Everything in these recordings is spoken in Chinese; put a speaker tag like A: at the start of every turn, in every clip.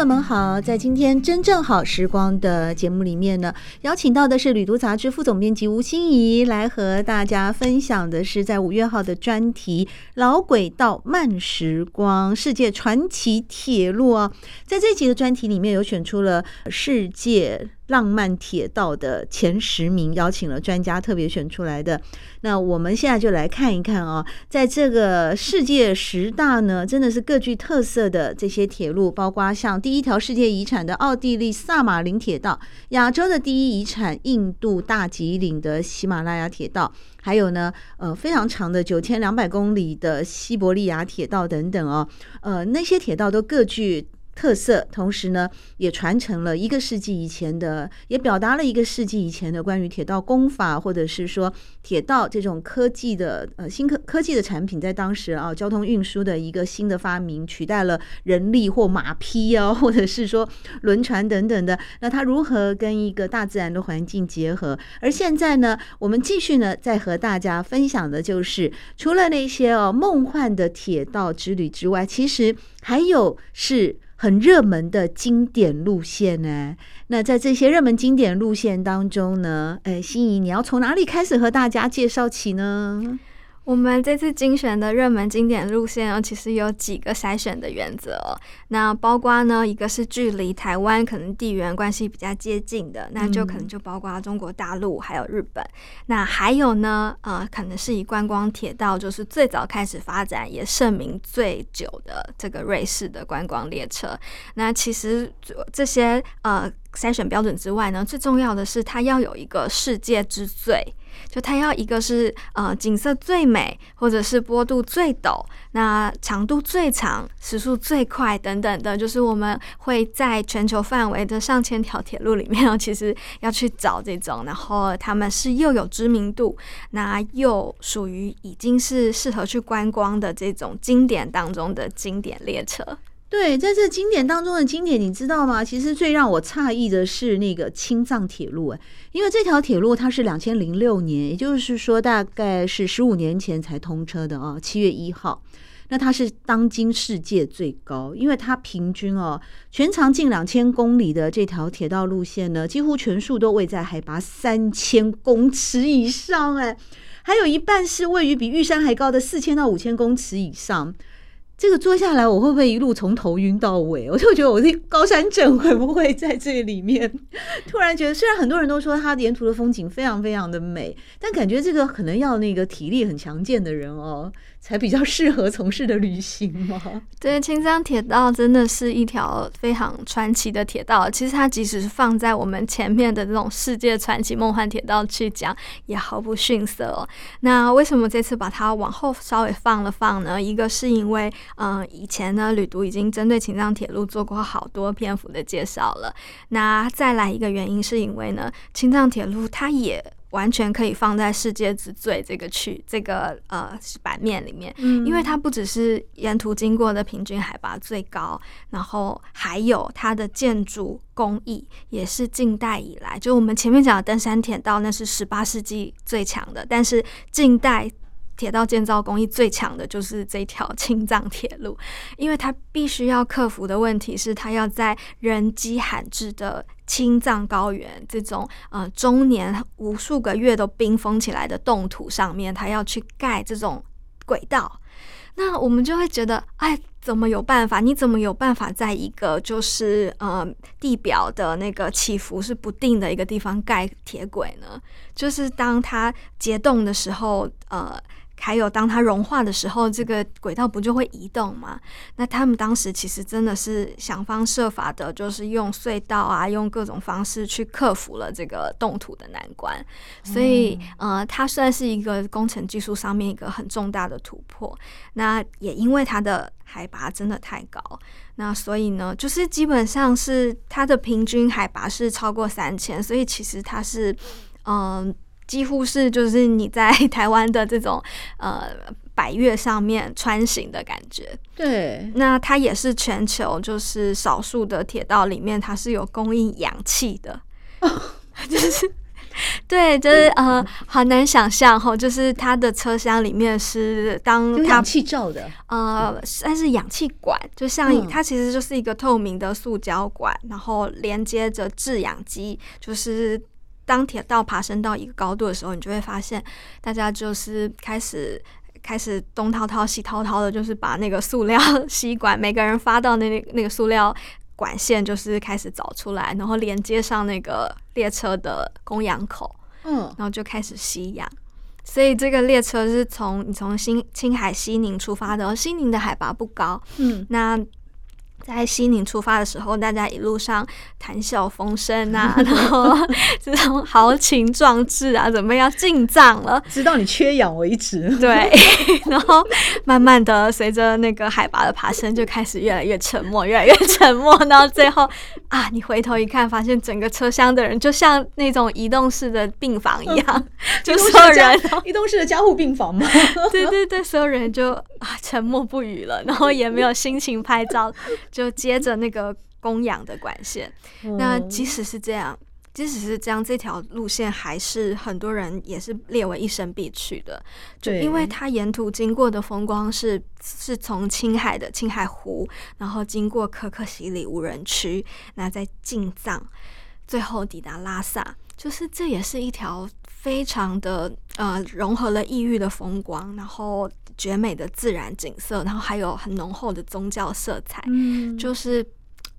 A: 友们好，在今天真正好时光的节目里面呢，邀请到的是《旅途杂志》副总编辑吴心怡，来和大家分享的是在五月号的专题《老轨道慢时光：世界传奇铁路》啊，在这集的专题里面有选出了世界。浪漫铁道的前十名，邀请了专家特别选出来的。那我们现在就来看一看啊，在这个世界十大呢，真的是各具特色的这些铁路，包括像第一条世界遗产的奥地利萨马林铁道，亚洲的第一遗产印度大吉岭的喜马拉雅铁道，还有呢，呃，非常长的九千两百公里的西伯利亚铁道等等哦，呃，那些铁道都各具。特色，同时呢，也传承了一个世纪以前的，也表达了一个世纪以前的关于铁道工法，或者是说铁道这种科技的呃新科科技的产品，在当时啊交通运输的一个新的发明，取代了人力或马匹啊，或者是说轮船等等的。那它如何跟一个大自然的环境结合？而现在呢，我们继续呢，再和大家分享的就是，除了那些哦梦幻的铁道之旅之外，其实还有是。很热门的经典路线呢？那在这些热门经典路线当中呢，哎，心仪，你要从哪里开始和大家介绍起呢？
B: 我们这次精选的热门经典路线哦，其实有几个筛选的原则哦。那包括呢，一个是距离台湾可能地缘关系比较接近的，那就可能就包括中国大陆还有日本。那还有呢，呃，可能是以观光铁道，就是最早开始发展也盛名最久的这个瑞士的观光列车。那其实这些呃筛选标准之外呢，最重要的是它要有一个世界之最。就它要一个是呃景色最美，或者是坡度最陡，那长度最长，时速最快等等的，就是我们会在全球范围的上千条铁路里面，其实要去找这种，然后他们是又有知名度，那又属于已经是适合去观光的这种经典当中的经典列车。
A: 对，在这经典当中的经典，你知道吗？其实最让我诧异的是那个青藏铁路，哎，因为这条铁路它是两千零六年，也就是说大概是十五年前才通车的啊，七月一号。那它是当今世界最高，因为它平均哦，全长近两千公里的这条铁道路线呢，几乎全数都位在海拔三千公尺以上，哎，还有一半是位于比玉山还高的四千到五千公尺以上。这个坐下来，我会不会一路从头晕到尾？我就觉得我这高山症会不会在这里面？突然觉得，虽然很多人都说它沿途的风景非常非常的美，但感觉这个可能要那个体力很强健的人哦。才比较适合从事的旅行嘛？
B: 对，青藏铁道真的是一条非常传奇的铁道。其实它即使是放在我们前面的这种世界传奇梦幻铁道去讲，也毫不逊色哦。那为什么这次把它往后稍微放了放呢？一个是因为，嗯、呃，以前呢，旅读已经针对青藏铁路做过好多篇幅的介绍了。那再来一个原因是因为呢，青藏铁路它也。完全可以放在世界之最这个区这个呃版面里面，嗯，因为它不只是沿途经过的平均海拔最高，然后还有它的建筑工艺也是近代以来，就我们前面讲的登山铁道那是十八世纪最强的，但是近代。铁道建造工艺最强的就是这条青藏铁路，因为它必须要克服的问题是，它要在人迹罕至的青藏高原这种呃终年无数个月都冰封起来的冻土上面，它要去盖这种轨道。那我们就会觉得，哎，怎么有办法？你怎么有办法在一个就是呃地表的那个起伏是不定的一个地方盖铁轨呢？就是当它结冻的时候，呃。还有当它融化的时候，这个轨道不就会移动吗？那他们当时其实真的是想方设法的，就是用隧道啊，用各种方式去克服了这个冻土的难关。所以，呃，它算是一个工程技术上面一个很重大的突破。那也因为它的海拔真的太高，那所以呢，就是基本上是它的平均海拔是超过三千，所以其实它是，嗯、几乎是就是你在台湾的这种呃百越上面穿行的感觉。
A: 对，
B: 那它也是全球就是少数的铁道里面，它是有供应氧气的。就是对，就是呃，好难想象哈，就是它的车厢里面是当它
A: 氧气罩的
B: 呃，但是氧气管，就像它其实就是一个透明的塑胶管，然后连接着制氧机，就是。当铁道爬升到一个高度的时候，你就会发现，大家就是开始开始东掏掏西掏掏的，就是把那个塑料 吸管，每个人发到那那个塑料管线，就是开始找出来，然后连接上那个列车的供氧口，嗯，然后就开始吸氧。所以这个列车是从你从新青海西宁出发的，西宁的海拔不高，嗯，那。在西宁出发的时候，大家一路上谈笑风生啊，然后这种豪情壮志啊，准备要进藏了，
A: 直到你缺氧为止。
B: 对，然后慢慢的随着那个海拔的爬升，就开始越来越沉默，越来越沉默，然后最后啊，你回头一看，发现整个车厢的人就像那种移动式的病房一样，嗯、就所有人
A: 移动式的加护病房嘛。
B: 对对对，所有人就啊沉默不语了，然后也没有心情拍照。就接着那个供养的管线，那即使是这样，即使是这样，这条路线还是很多人也是列为一生必去的，就因为它沿途经过的风光是是从青海的青海湖，然后经过可可西里无人区，那再进藏，最后抵达拉萨，就是这也是一条非常的呃融合了异域的风光，然后。绝美的自然景色，然后还有很浓厚的宗教色彩，嗯，就是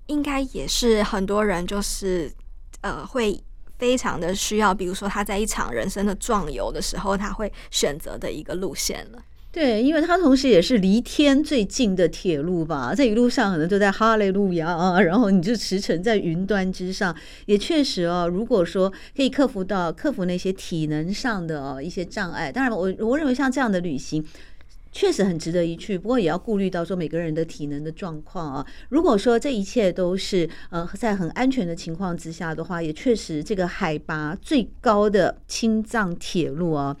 B: 应该也是很多人就是呃会非常的需要，比如说他在一场人生的壮游的时候，他会选择的一个路线了。
A: 对，因为它同时也是离天最近的铁路吧，这一路上可能都在哈利路亚啊，然后你就驰骋在云端之上，也确实哦，如果说可以克服到克服那些体能上的哦一些障碍，当然我我认为像这样的旅行。确实很值得一去，不过也要顾虑到说每个人的体能的状况啊。如果说这一切都是呃在很安全的情况之下的话，也确实这个海拔最高的青藏铁路啊。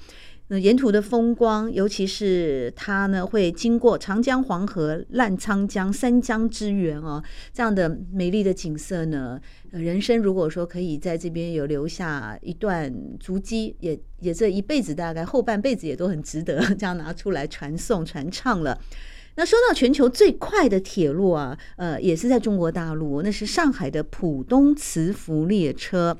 A: 那沿途的风光，尤其是它呢，会经过长江、黄河、澜沧江三江之源哦，这样的美丽的景色呢，人生如果说可以在这边有留下一段足迹，也也这一辈子大概后半辈子也都很值得这样拿出来传颂传唱了。那说到全球最快的铁路啊，呃，也是在中国大陆，那是上海的浦东磁浮列车。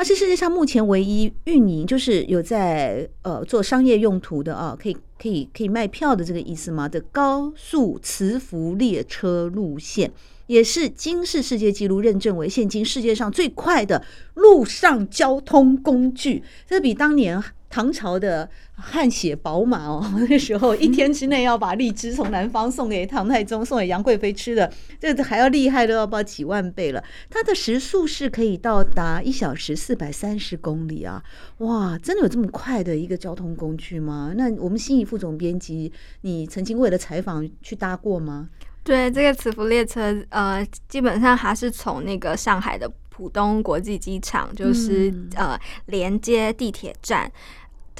A: 它是世界上目前唯一运营，就是有在呃做商业用途的啊，可以可以可以卖票的这个意思吗？的高速磁浮列车路线，也是金氏世界纪录认证为现今世界上最快的陆上交通工具。这比当年。唐朝的汗血宝马哦，那时候一天之内要把荔枝从南方送给唐太宗、送给杨贵妃吃的，这还要厉害都要报几万倍了。它的时速是可以到达一小时四百三十公里啊！哇，真的有这么快的一个交通工具吗？那我们心怡副总编辑，你曾经为了采访去搭过吗？
B: 对，这个磁浮列车，呃，基本上还是从那个上海的浦东国际机场，就是、嗯、呃连接地铁站。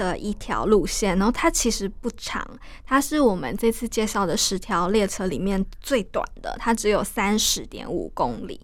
B: 的一条路线，然后它其实不长，它是我们这次介绍的十条列车里面最短的，它只有三十点五公里，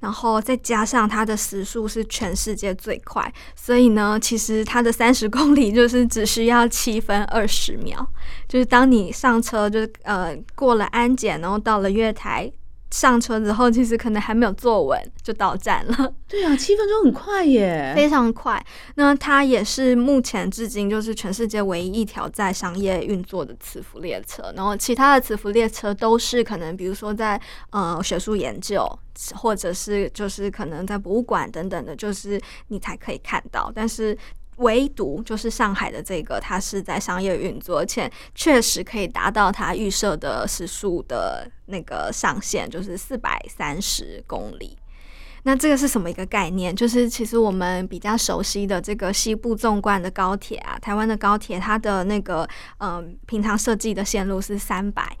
B: 然后再加上它的时速是全世界最快，所以呢，其实它的三十公里就是只需要七分二十秒，就是当你上车，就是呃过了安检，然后到了月台。上车之后，其实可能还没有坐稳就到站了。
A: 对啊，七分钟很快耶，
B: 非常快。那它也是目前至今就是全世界唯一一条在商业运作的磁浮列车。然后其他的磁浮列车都是可能，比如说在呃学术研究，或者是就是可能在博物馆等等的，就是你才可以看到。但是唯独就是上海的这个，它是在商业运作，而且确实可以达到它预设的时速的那个上限，就是四百三十公里。那这个是什么一个概念？就是其实我们比较熟悉的这个西部纵贯的高铁啊，台湾的高铁，它的那个嗯、平常设计的线路是三百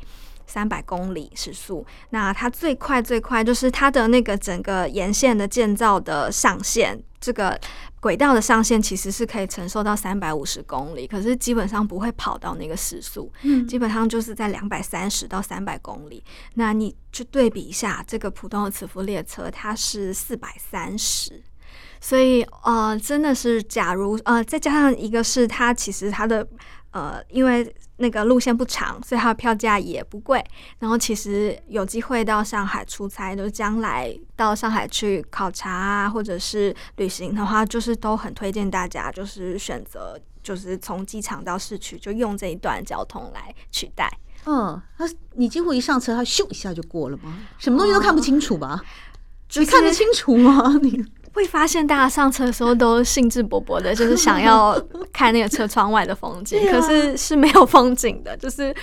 B: 三百公里时速。那它最快最快就是它的那个整个沿线的建造的上限，这个。轨道的上限其实是可以承受到三百五十公里，可是基本上不会跑到那个时速，嗯，基本上就是在两百三十到三百公里。那你去对比一下，这个普通的磁浮列车它是四百三十，所以呃，真的是，假如呃，再加上一个是它其实它的呃，因为。那个路线不长，所以它的票价也不贵。然后其实有机会到上海出差，就是将来到上海去考察啊，或者是旅行的话，就是都很推荐大家，就是选择就是从机场到市区就用这一段交通来取代。
A: 嗯，他你几乎一上车，他咻一下就过了吗？什么东西都看不清楚吧？
B: 你、
A: 就是、看得清楚吗？你？
B: 会发现大家上车的时候都兴致勃勃的，就是想要 看那个车窗外的风景，可是是没有风景的，就是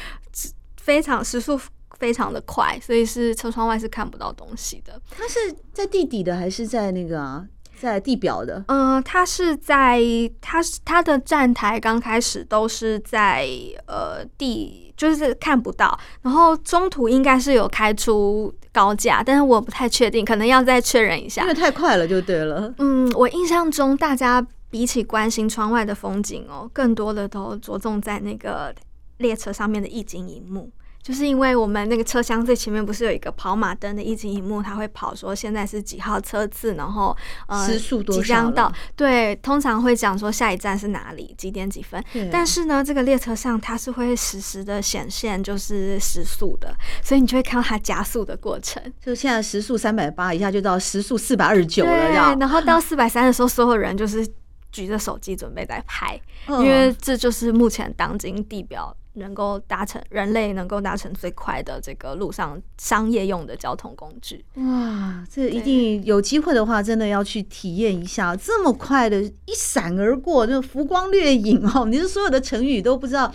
B: 非常时速非常的快，所以是车窗外是看不到东西的。
A: 它是在地底的还是在那个啊？在地表的？
B: 嗯、呃，它是在它是它的站台刚开始都是在呃地，就是看不到，然后中途应该是有开出高架，但是我不太确定，可能要再确认一下。
A: 因为太快了，就对了。
B: 嗯，我印象中大家比起关心窗外的风景哦，更多的都着重在那个列车上面的一景一幕。就是因为我们那个车厢最前面不是有一个跑马灯的液晶荧幕，它会跑说现在是几号车次，然后呃
A: 时速多少
B: 即将到，对，通常会讲说下一站是哪里，几点几分。但是呢，这个列车上它是会实时的显现就是时速的，所以你就会看到它加速的过程。
A: 就现在时速三百八，一下就到时速四百二十九了，对，
B: 然后到四百三的时候，所有人就是举着手机准备在拍，因为这就是目前当今地表。能够达成人类能够达成最快的这个路上商业用的交通工具。
A: 哇，这一定有机会的话，真的要去体验一下这么快的一闪而过，就浮光掠影哦！你是所有的成语都不知道。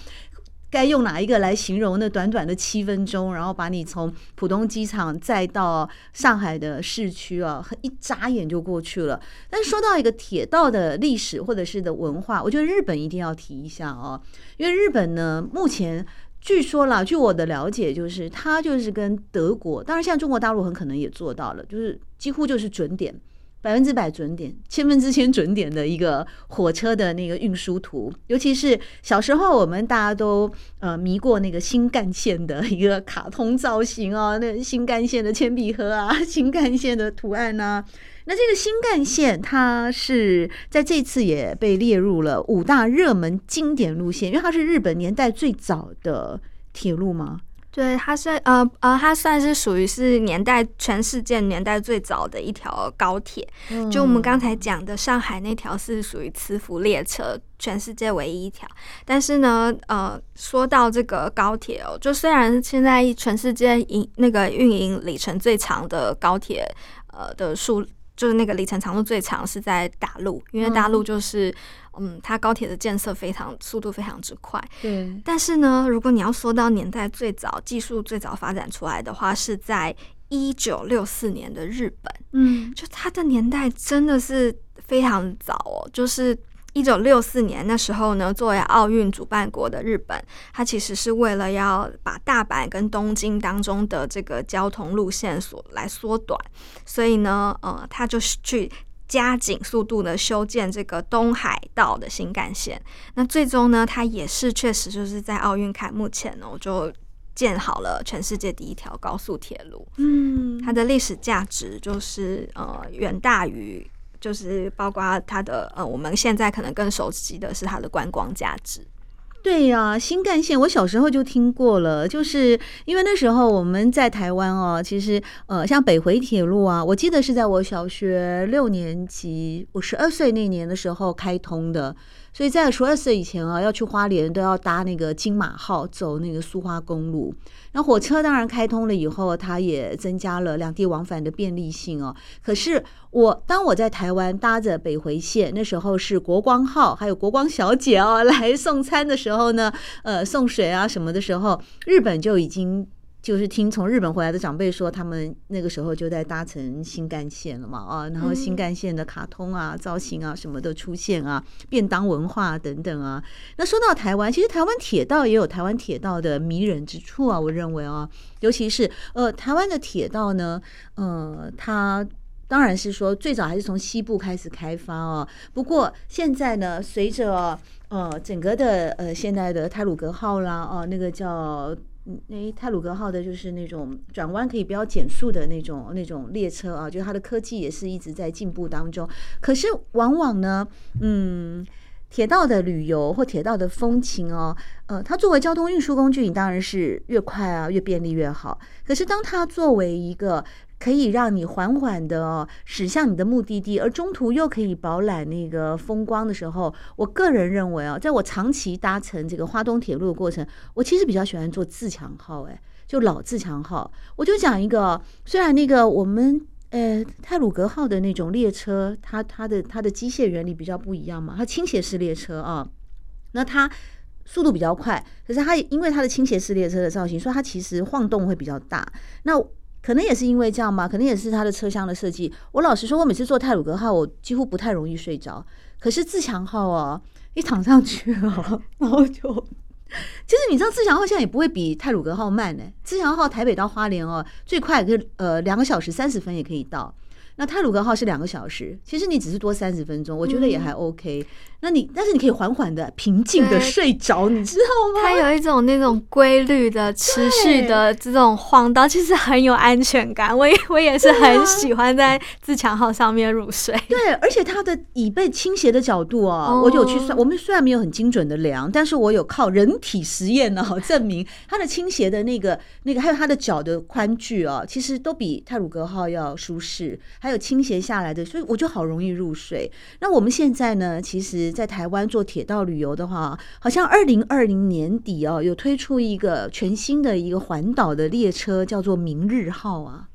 A: 该用哪一个来形容那短短的七分钟，然后把你从浦东机场再到上海的市区啊，一眨眼就过去了。但是说到一个铁道的历史或者是的文化，我觉得日本一定要提一下哦，因为日本呢，目前据说啦，据我的了解，就是它就是跟德国，当然现在中国大陆很可能也做到了，就是几乎就是准点。百分之百准点，千分之千准点的一个火车的那个运输图，尤其是小时候我们大家都呃迷过那个新干线的一个卡通造型哦，那新干线的铅笔盒啊，新干线的图案呐、那这个新干线它是在这次也被列入了五大热门经典路线，因为它是日本年代最早的铁路吗？
B: 对，它是呃呃，它算是属于是年代全世界年代最早的一条高铁。嗯、就我们刚才讲的上海那条是属于磁浮列车，全世界唯一一条。但是呢，呃，说到这个高铁哦，就虽然现在全世界营那个运营里程最长的高铁，呃的数。就是那个里程长度最长是在大陆，因为大陆就是嗯，嗯，它高铁的建设非常速度非常之快。
A: 对。
B: 但是呢，如果你要说到年代最早、技术最早发展出来的话，是在一九六四年的日本。嗯，就它的年代真的是非常早哦，就是。一九六四年那时候呢，作为奥运主办国的日本，它其实是为了要把大阪跟东京当中的这个交通路线所来缩短，所以呢，呃，它就是去加紧速度的修建这个东海道的新干线。那最终呢，它也是确实就是在奥运开幕前呢，我就建好了全世界第一条高速铁路。嗯，它的历史价值就是呃远大于。就是包括它的呃，我们现在可能更熟悉的是它的观光价值。
A: 对呀、新干线我小时候就听过了，就是因为那时候我们在台湾哦，其实呃，像北回铁路啊，我记得是在我小学六年级，我十二岁那年的时候开通的。所以在十二岁以前啊，要去花莲都要搭那个金马号走那个苏花公路。那火车当然开通了以后，它也增加了两地往返的便利性哦。可是我当我在台湾搭着北回线，那时候是国光号，还有国光小姐哦 来送餐的时候呢，呃，送水啊什么的时候，日本就已经。就是听从日本回来的长辈说，他们那个时候就在搭乘新干线了嘛啊，然后新干线的卡通啊、造型啊什么的出现啊，便当文化等等啊。那说到台湾，其实台湾铁道也有台湾铁道的迷人之处啊，我认为啊，尤其是呃台湾的铁道呢，呃，它当然是说最早还是从西部开始开发啊，不过现在呢，随着呃整个的呃现在的泰鲁格号啦，哦，那个叫。嗯那泰鲁格号的就是那种转弯可以比较减速的那种那种列车啊，就它的科技也是一直在进步当中。可是往往呢，嗯，铁道的旅游或铁道的风情哦，呃，它作为交通运输工具，你当然是越快啊越便利越好。可是当它作为一个可以让你缓缓的驶向你的目的地，而中途又可以饱览那个风光的时候，我个人认为啊，在我长期搭乘这个花东铁路的过程，我其实比较喜欢坐自强号，哎，就老自强号。我就讲一个，虽然那个我们呃泰鲁阁号的那种列车，它它的它的机械原理比较不一样嘛，它倾斜式列车啊，那它速度比较快，可是它因为它的倾斜式列车的造型，所以它其实晃动会比较大。那可能也是因为这样吧，可能也是它的车厢的设计。我老实说，我每次坐泰鲁格号，我几乎不太容易睡着。可是自强号哦，一躺上去哦，然后就，其实你知道自强号现在也不会比泰鲁格号慢呢。自强号台北到花莲哦，最快可以呃两个小时三十分也可以到。那泰鲁格号是两个小时，其实你只是多三十分钟，我觉得也还 OK。嗯那你，但是你可以缓缓的、平静的睡着，你知道吗？
B: 它有一种那种规律的、持续的这种晃动，其实很有安全感。我也我也是很喜欢在自强号上面入睡。
A: 对，而且它的椅背倾斜的角度啊，我有去算。我们虽然没有很精准的量，但是我有靠人体实验呢，证明它的倾斜的那个、那个，还有它的脚的宽距啊，其实都比泰鲁格号要舒适，还有倾斜下来的，所以我就好容易入睡。那我们现在呢，其实。在台湾做铁道旅游的话，好像二零二零年底哦，有推出一个全新的一个环岛的列车，叫做明日号啊。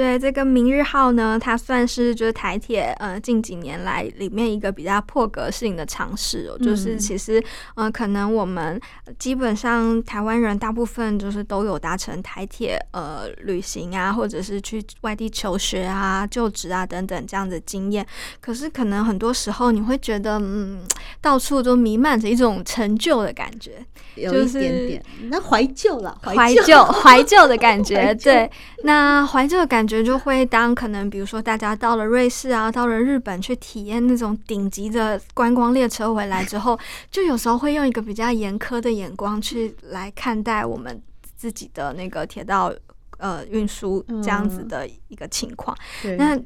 B: 对，这个明日号呢，它算是就是台铁呃近几年来里面一个比较破格性的尝试哦，就是其实呃可能我们基本上台湾人大部分就是都有搭乘台铁呃旅行啊，或者是去外地求学啊、就职啊等等这样的经验，可是可能很多时候你会觉得嗯，到处都弥漫着一种陈旧的感觉，
A: 有一点点，那怀旧了，
B: 怀旧。怀旧的感觉，对，那怀旧的感觉。得就会当可能，比如说大家到了瑞士啊，到了日本去体验那种顶级的观光列车回来之后，就有时候会用一个比较严苛的眼光去来看待我们自己的那个铁道呃运输这样子的一个情况。嗯、那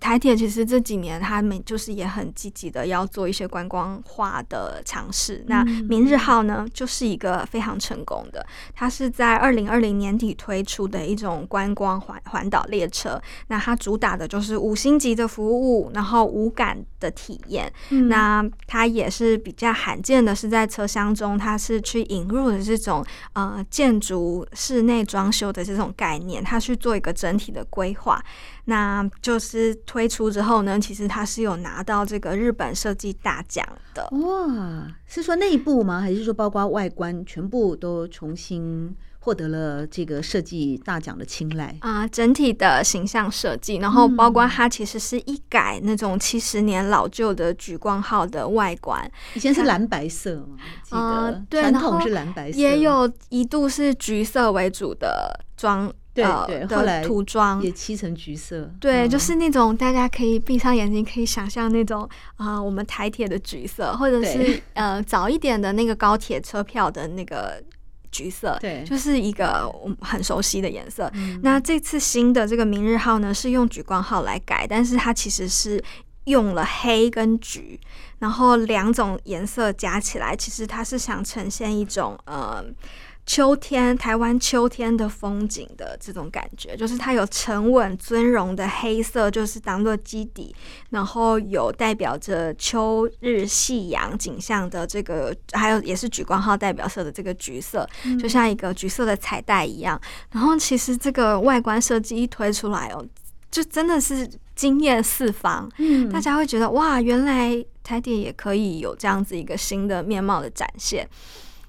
B: 台铁其实这几年他们就是也很积极的要做一些观光化的尝试。那明日号呢，就是一个非常成功的，它是在二零二零年底推出的一种观光环环岛列车。那它主打的就是五星级的服务，然后无感的体验。嗯、那它也是比较罕见的是在车厢中，它是去引入的这种呃建筑室内装修的这种概念，它去做一个整体的规划。那就是推出之后呢，其实它是有拿到这个日本设计大奖的。
A: 哇，是说内部吗？还是说包括外观全部都重新获得了这个设计大奖的青睐
B: 啊？整体的形象设计，然后包括它其实是一改那种七十年老旧的莒光号的外观，
A: 以前是蓝白色嘛？啊，对，传统是蓝白色，
B: 也有一度是橘色为主的装。
A: 对对，
B: 后来涂装
A: 也漆成橘色。
B: 对，就是那种大家可以闭上眼睛，可以想象那种啊、呃，我们台铁的橘色，或者是呃早一点的那个高铁车票的那个橘色。对，就是一个我很熟悉的颜色。嗯、那这次新的这个明日号呢，是用莒光号来改，但是它其实是用了黑跟橘，然后两种颜色加起来，其实它是想呈现一种呃。秋天，台湾秋天的风景的这种感觉，就是它有沉稳尊荣的黑色，就是当做基底，然后有代表着秋日夕阳景象的这个，还有也是莒光号代表色的这个橘色，就像一个橘色的彩带一样。然后其实这个外观设计一推出来哦，就真的是惊艳四方，嗯，大家会觉得哇，原来台铁也可以有这样子一个新的面貌的展现。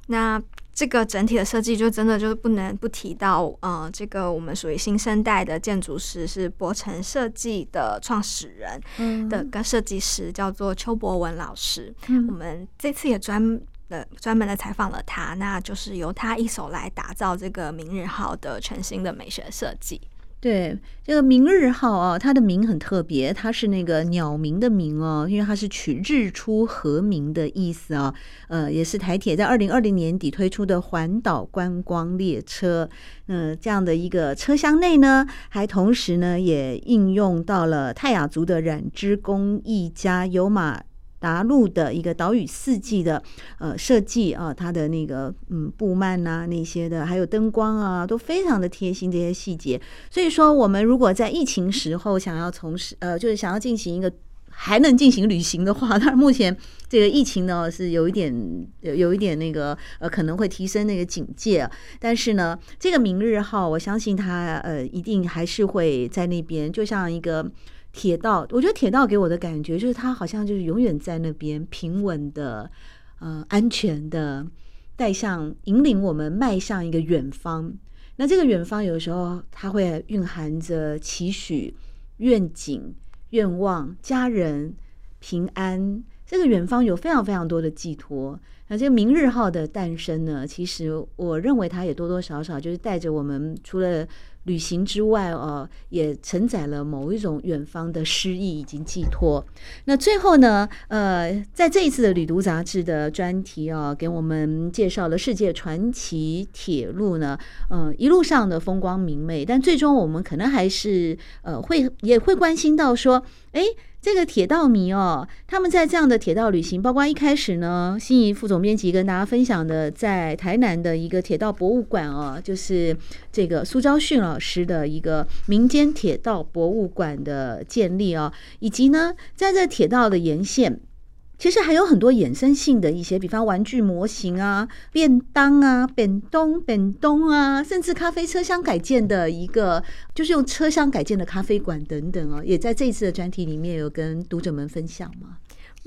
B: 那这个整体的设计就真的就是不能不提到，呃，这个我们属于新生代的建筑师是博成设计的创始人的跟设计师，叫做邱博文老师。我们这次也专的专门的采访了他，那就是由他一手来打造这个明日号的全新的美学设计。
A: 对，这个明日号啊，它的名很特别，它是那个鸟鸣的鸣哦，因为它是取日出和鸣的意思啊。呃，也是台铁在二零二零年底推出的环岛观光列车。嗯、这样的一个车厢内呢，还同时呢也应用到了泰雅族的染织工艺家尤马。达陆的一个岛屿四季的呃设计啊，它的那个嗯布幔呐那些的，还有灯光啊，都非常的贴心这些细节。所以说，我们如果在疫情时候想要从事呃，就是想要进行一个还能进行旅行的话，当然目前这个疫情呢是有一点有有一点那个呃可能会提升那个警戒，但是呢，这个明日号我相信它呃一定还是会在那边，就像一个。铁道，我觉得铁道给我的感觉就是它好像就是永远在那边平稳的，呃，安全的带向引领我们迈向一个远方。那这个远方有时候它会蕴含着期许、愿景、愿望、家人平安。这个远方有非常非常多的寄托。那这个明日号的诞生呢，其实我认为它也多多少少就是带着我们除了。旅行之外，呃，也承载了某一种远方的诗意以及寄托。那最后呢，呃，在这一次的《旅途》杂志的专题啊，给我们介绍了世界传奇铁路呢，呃，一路上的风光明媚。但最终我们可能还是呃，会也会关心到说，哎。这个铁道迷哦，他们在这样的铁道旅行，包括一开始呢，心仪副总编辑跟大家分享的，在台南的一个铁道博物馆哦，就是这个苏昭训老师的一个民间铁道博物馆的建立哦，以及呢，在这铁道的沿线。其实还有很多衍生性的一些，比方玩具模型啊、便当啊、便东、便东啊，甚至咖啡车厢改建的一个，就是用车厢改建的咖啡馆等等啊，也在这一次的专题里面有跟读者们分享吗？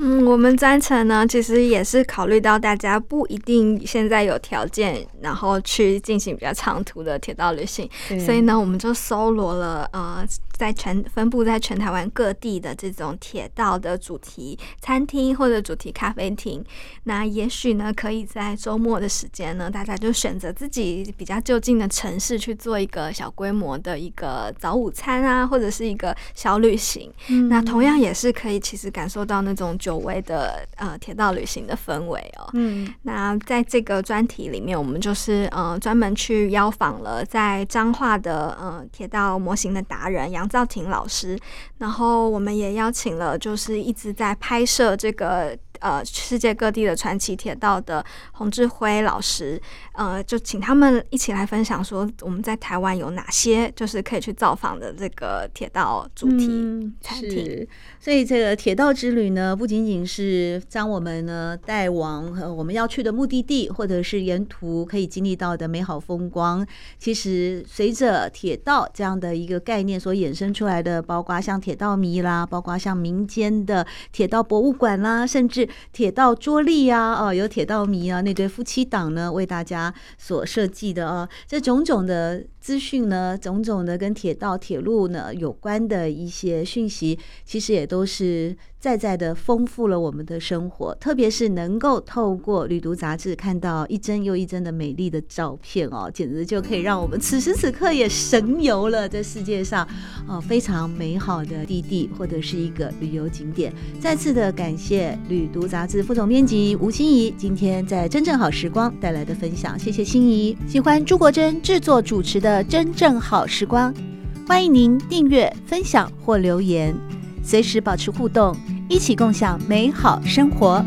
B: 嗯，我们专程呢，其实也是考虑到大家不一定现在有条件，然后去进行比较长途的铁道旅行，所以呢，我们就搜罗了呃。在全分布在全台湾各地的这种铁道的主题餐厅或者主题咖啡厅，那也许呢，可以在周末的时间呢，大家就选择自己比较就近的城市去做一个小规模的一个早午餐啊，或者是一个小旅行。嗯、那同样也是可以，其实感受到那种久违的呃铁道旅行的氛围哦。嗯，那在这个专题里面，我们就是呃专门去邀访了在彰化的呃铁道模型的达人杨兆廷老师，然后我们也邀请了，就是一直在拍摄这个。呃，世界各地的传奇铁道的洪志辉老师，呃，就请他们一起来分享说，我们在台湾有哪些就是可以去造访的这个铁道主题餐厅。嗯，
A: 所以这个铁道之旅呢，不仅仅是将我们呢带往和我们要去的目的地，或者是沿途可以经历到的美好风光。其实随着铁道这样的一个概念所衍生出来的，包括像铁道迷啦，包括像民间的铁道博物馆啦，甚至铁道桌历呀，哦，有铁道迷啊，那对夫妻档呢，为大家所设计的啊，这种种的资讯呢，种种的跟铁道、铁路呢有关的一些讯息，其实也都是。再再的丰富了我们的生活，特别是能够透过旅读杂志看到一帧又一帧的美丽的照片哦，简直就可以让我们此时此刻也神游了这世界上哦 非常美好的地地或者是一个旅游景点。再次的感谢旅读杂志副总编辑吴心怡今天在真正好时光带来的分享，谢谢心怡。喜欢朱国珍制作主持的真正好时光，欢迎您订阅、分享或留言。随时保持互动，一起共享美好生活。